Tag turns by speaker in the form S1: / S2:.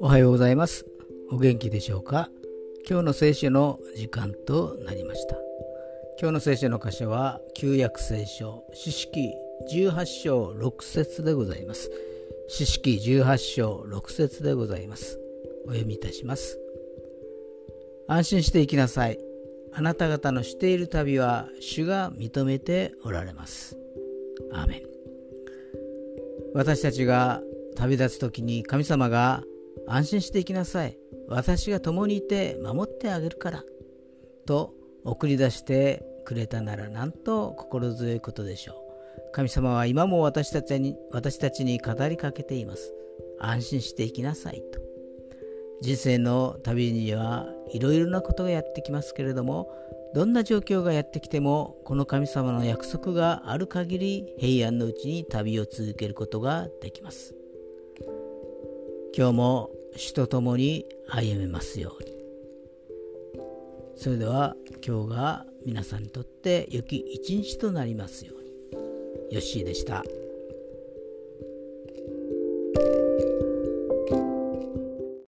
S1: おはようございます。お元気でしょうか？今日の聖書の時間となりました。今日の聖書の箇所は旧約聖書詩式18章6節でございます。詩式18章6節でございます。お読みいたします。安心して行きなさい。あなた方のしている旅は主が認めておられます。アーメン。私たちが旅立つ時に神様が安心していきなさい。私が共にいて守ってあげるから。と送り出してくれたならなんと心強いことでしょう。神様は今も私たちに私たちに語りかけています。安心していきなさいと。人生の旅にはいろいろなことがやってきますけれどもどんな状況がやってきてもこの神様の約束がある限り平安のうちに旅を続けることができます。今日も主と共に歩めますように。それでは今日が皆さんにとって良き一日となりますように。よッしーでした。